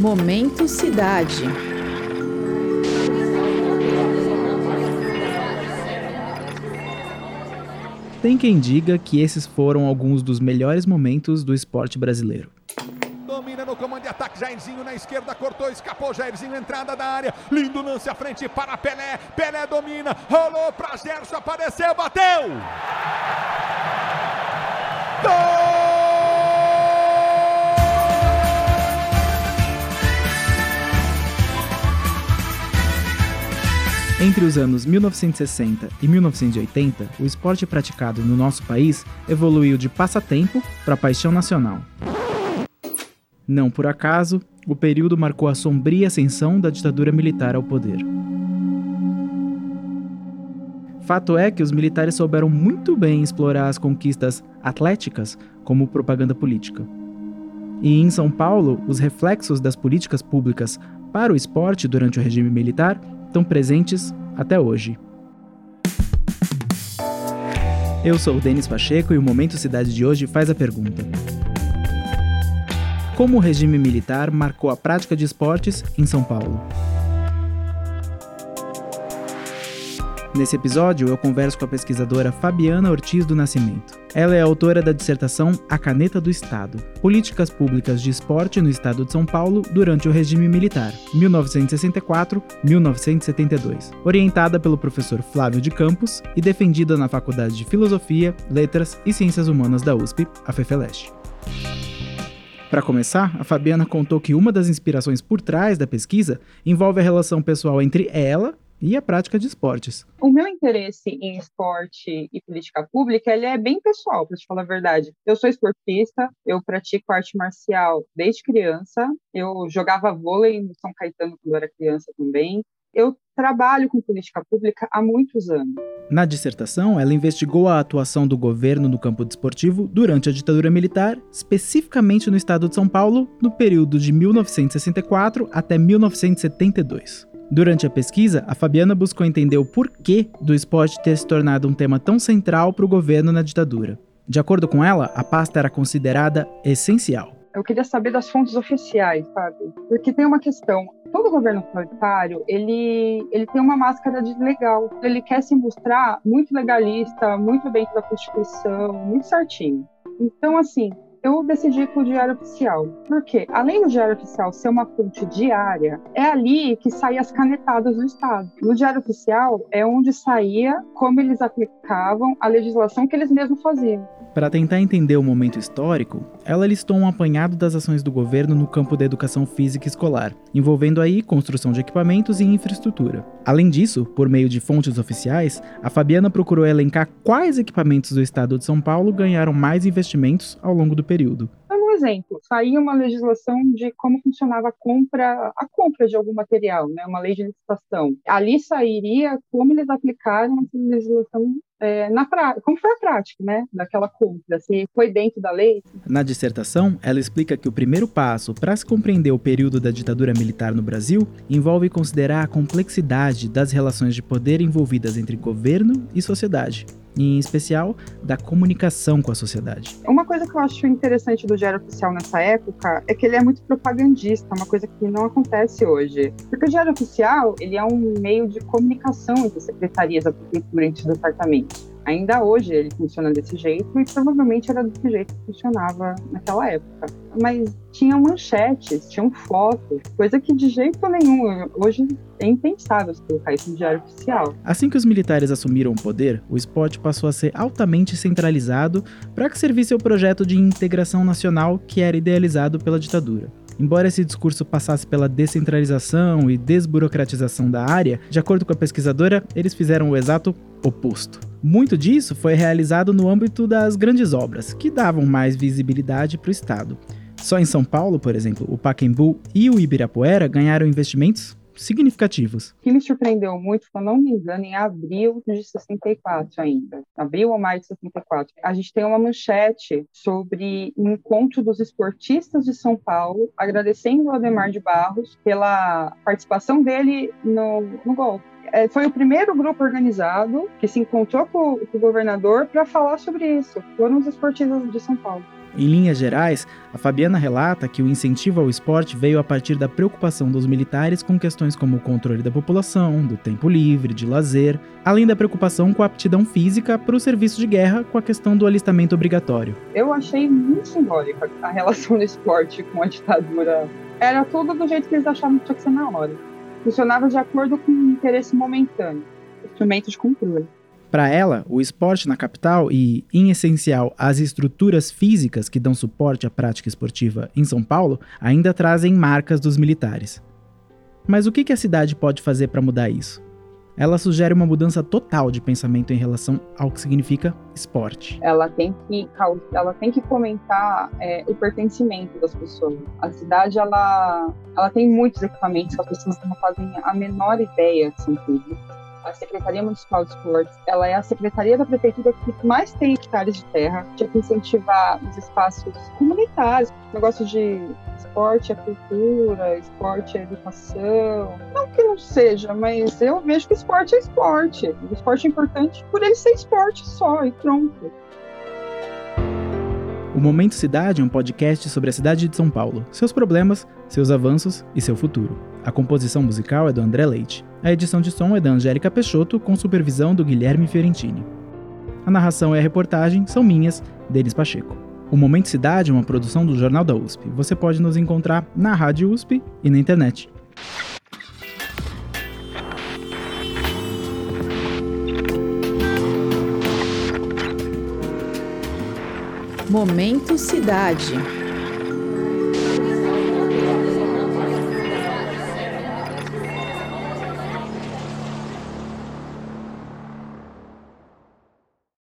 Momento Cidade. Tem quem diga que esses foram alguns dos melhores momentos do esporte brasileiro. Domina no comando de ataque, Jairzinho na esquerda, cortou, escapou, Jairzinho, entrada da área, lindo lance à frente para Pelé, Pelé domina, rolou para Gerson, apareceu, bateu! Gol! Entre os anos 1960 e 1980, o esporte praticado no nosso país evoluiu de passatempo para paixão nacional. Não por acaso, o período marcou a sombria ascensão da ditadura militar ao poder. Fato é que os militares souberam muito bem explorar as conquistas atléticas como propaganda política. E em São Paulo, os reflexos das políticas públicas para o esporte durante o regime militar estão presentes até hoje. Eu sou o Denis Pacheco e o Momento Cidade de hoje faz a pergunta: Como o regime militar marcou a prática de esportes em São Paulo? Nesse episódio, eu converso com a pesquisadora Fabiana Ortiz do Nascimento. Ela é autora da dissertação A Caneta do Estado: Políticas Públicas de Esporte no Estado de São Paulo durante o regime militar, 1964-1972, orientada pelo professor Flávio de Campos e defendida na Faculdade de Filosofia, Letras e Ciências Humanas da USP, a FEFELESH. Para começar, a Fabiana contou que uma das inspirações por trás da pesquisa envolve a relação pessoal entre ela e a prática de esportes. O meu interesse em esporte e política pública ele é bem pessoal, para te falar a verdade. Eu sou esportista, eu pratico arte marcial desde criança, eu jogava vôlei no São Caetano quando era criança também. Eu trabalho com política pública há muitos anos. Na dissertação, ela investigou a atuação do governo no campo desportivo durante a ditadura militar, especificamente no estado de São Paulo, no período de 1964 até 1972. Durante a pesquisa, a Fabiana buscou entender o porquê do esporte ter se tornado um tema tão central para o governo na ditadura. De acordo com ela, a pasta era considerada essencial. Eu queria saber das fontes oficiais, sabe? Porque tem uma questão. Todo governo autoritário, ele, ele tem uma máscara de legal. Ele quer se mostrar muito legalista, muito dentro da Constituição, muito certinho. Então, assim, eu decidi com o Diário Oficial. Por quê? Além do Diário Oficial ser uma fonte diária, é ali que saem as canetadas do Estado. No Diário Oficial é onde saía como eles aplicavam a legislação que eles mesmos faziam. Para tentar entender o momento histórico, ela listou um apanhado das ações do governo no campo da educação física escolar, envolvendo aí construção de equipamentos e infraestrutura. Além disso, por meio de fontes oficiais, a Fabiana procurou elencar quais equipamentos do estado de São Paulo ganharam mais investimentos ao longo do período um exemplo, saía uma legislação de como funcionava a compra, a compra de algum material, né, uma lei de licitação. Ali sairia como eles aplicaram essa legislação é, na prática, como foi a prática, né, daquela compra, se foi dentro da lei. Na dissertação, ela explica que o primeiro passo para se compreender o período da ditadura militar no Brasil envolve considerar a complexidade das relações de poder envolvidas entre governo e sociedade em especial, da comunicação com a sociedade. Uma coisa que eu acho interessante do Diário Oficial nessa época é que ele é muito propagandista, uma coisa que não acontece hoje. Porque o Diário Oficial ele é um meio de comunicação entre secretarias da prefeitura, os departamentos. Ainda hoje ele funciona desse jeito e provavelmente era desse jeito que funcionava naquela época. Mas tinham manchetes, tinham fotos, coisa que de jeito nenhum hoje é impensável se colocar isso no diário oficial. Assim que os militares assumiram o poder, o esporte passou a ser altamente centralizado para que servisse ao projeto de integração nacional que era idealizado pela ditadura. Embora esse discurso passasse pela descentralização e desburocratização da área, de acordo com a pesquisadora, eles fizeram o exato oposto. Muito disso foi realizado no âmbito das grandes obras, que davam mais visibilidade para o Estado. Só em São Paulo, por exemplo, o Pacaembu e o Ibirapuera ganharam investimentos significativos. O que me surpreendeu muito, se eu não me engano, em abril de 64 ainda, abril ou maio de 64, a gente tem uma manchete sobre o encontro dos esportistas de São Paulo, agradecendo o Ademar de Barros pela participação dele no, no golpe. É, foi o primeiro grupo organizado que se encontrou com, com o governador para falar sobre isso. Foram os esportistas de São Paulo. Em linhas gerais, a Fabiana relata que o incentivo ao esporte veio a partir da preocupação dos militares com questões como o controle da população, do tempo livre, de lazer, além da preocupação com a aptidão física para o serviço de guerra com a questão do alistamento obrigatório. Eu achei muito simbólica a relação do esporte com a ditadura. Era tudo do jeito que eles achavam que tinha que ser na hora. Funcionava de acordo com o interesse momentâneo, instrumento de controle. Para ela, o esporte na capital e, em essencial, as estruturas físicas que dão suporte à prática esportiva em São Paulo ainda trazem marcas dos militares. Mas o que a cidade pode fazer para mudar isso? Ela sugere uma mudança total de pensamento em relação ao que significa esporte. Ela tem que, ela tem que fomentar é, o pertencimento das pessoas. A cidade ela, ela tem muitos equipamentos que as pessoas não fazem a menor ideia que são públicos a Secretaria Municipal de Esportes, ela é a secretaria da prefeitura que mais tem hectares de terra, tinha que incentivar os espaços comunitários, negócio de esporte é cultura, esporte é educação. Não que não seja, mas eu vejo que esporte é esporte. O esporte é importante por ele ser esporte só e pronto. O Momento Cidade é um podcast sobre a cidade de São Paulo, seus problemas, seus avanços e seu futuro. A composição musical é do André Leite. A edição de som é da Angélica Peixoto, com supervisão do Guilherme Fiorentini. A narração e a reportagem são minhas, Denis Pacheco. O Momento Cidade é uma produção do Jornal da USP. Você pode nos encontrar na Rádio USP e na internet. Momento Cidade.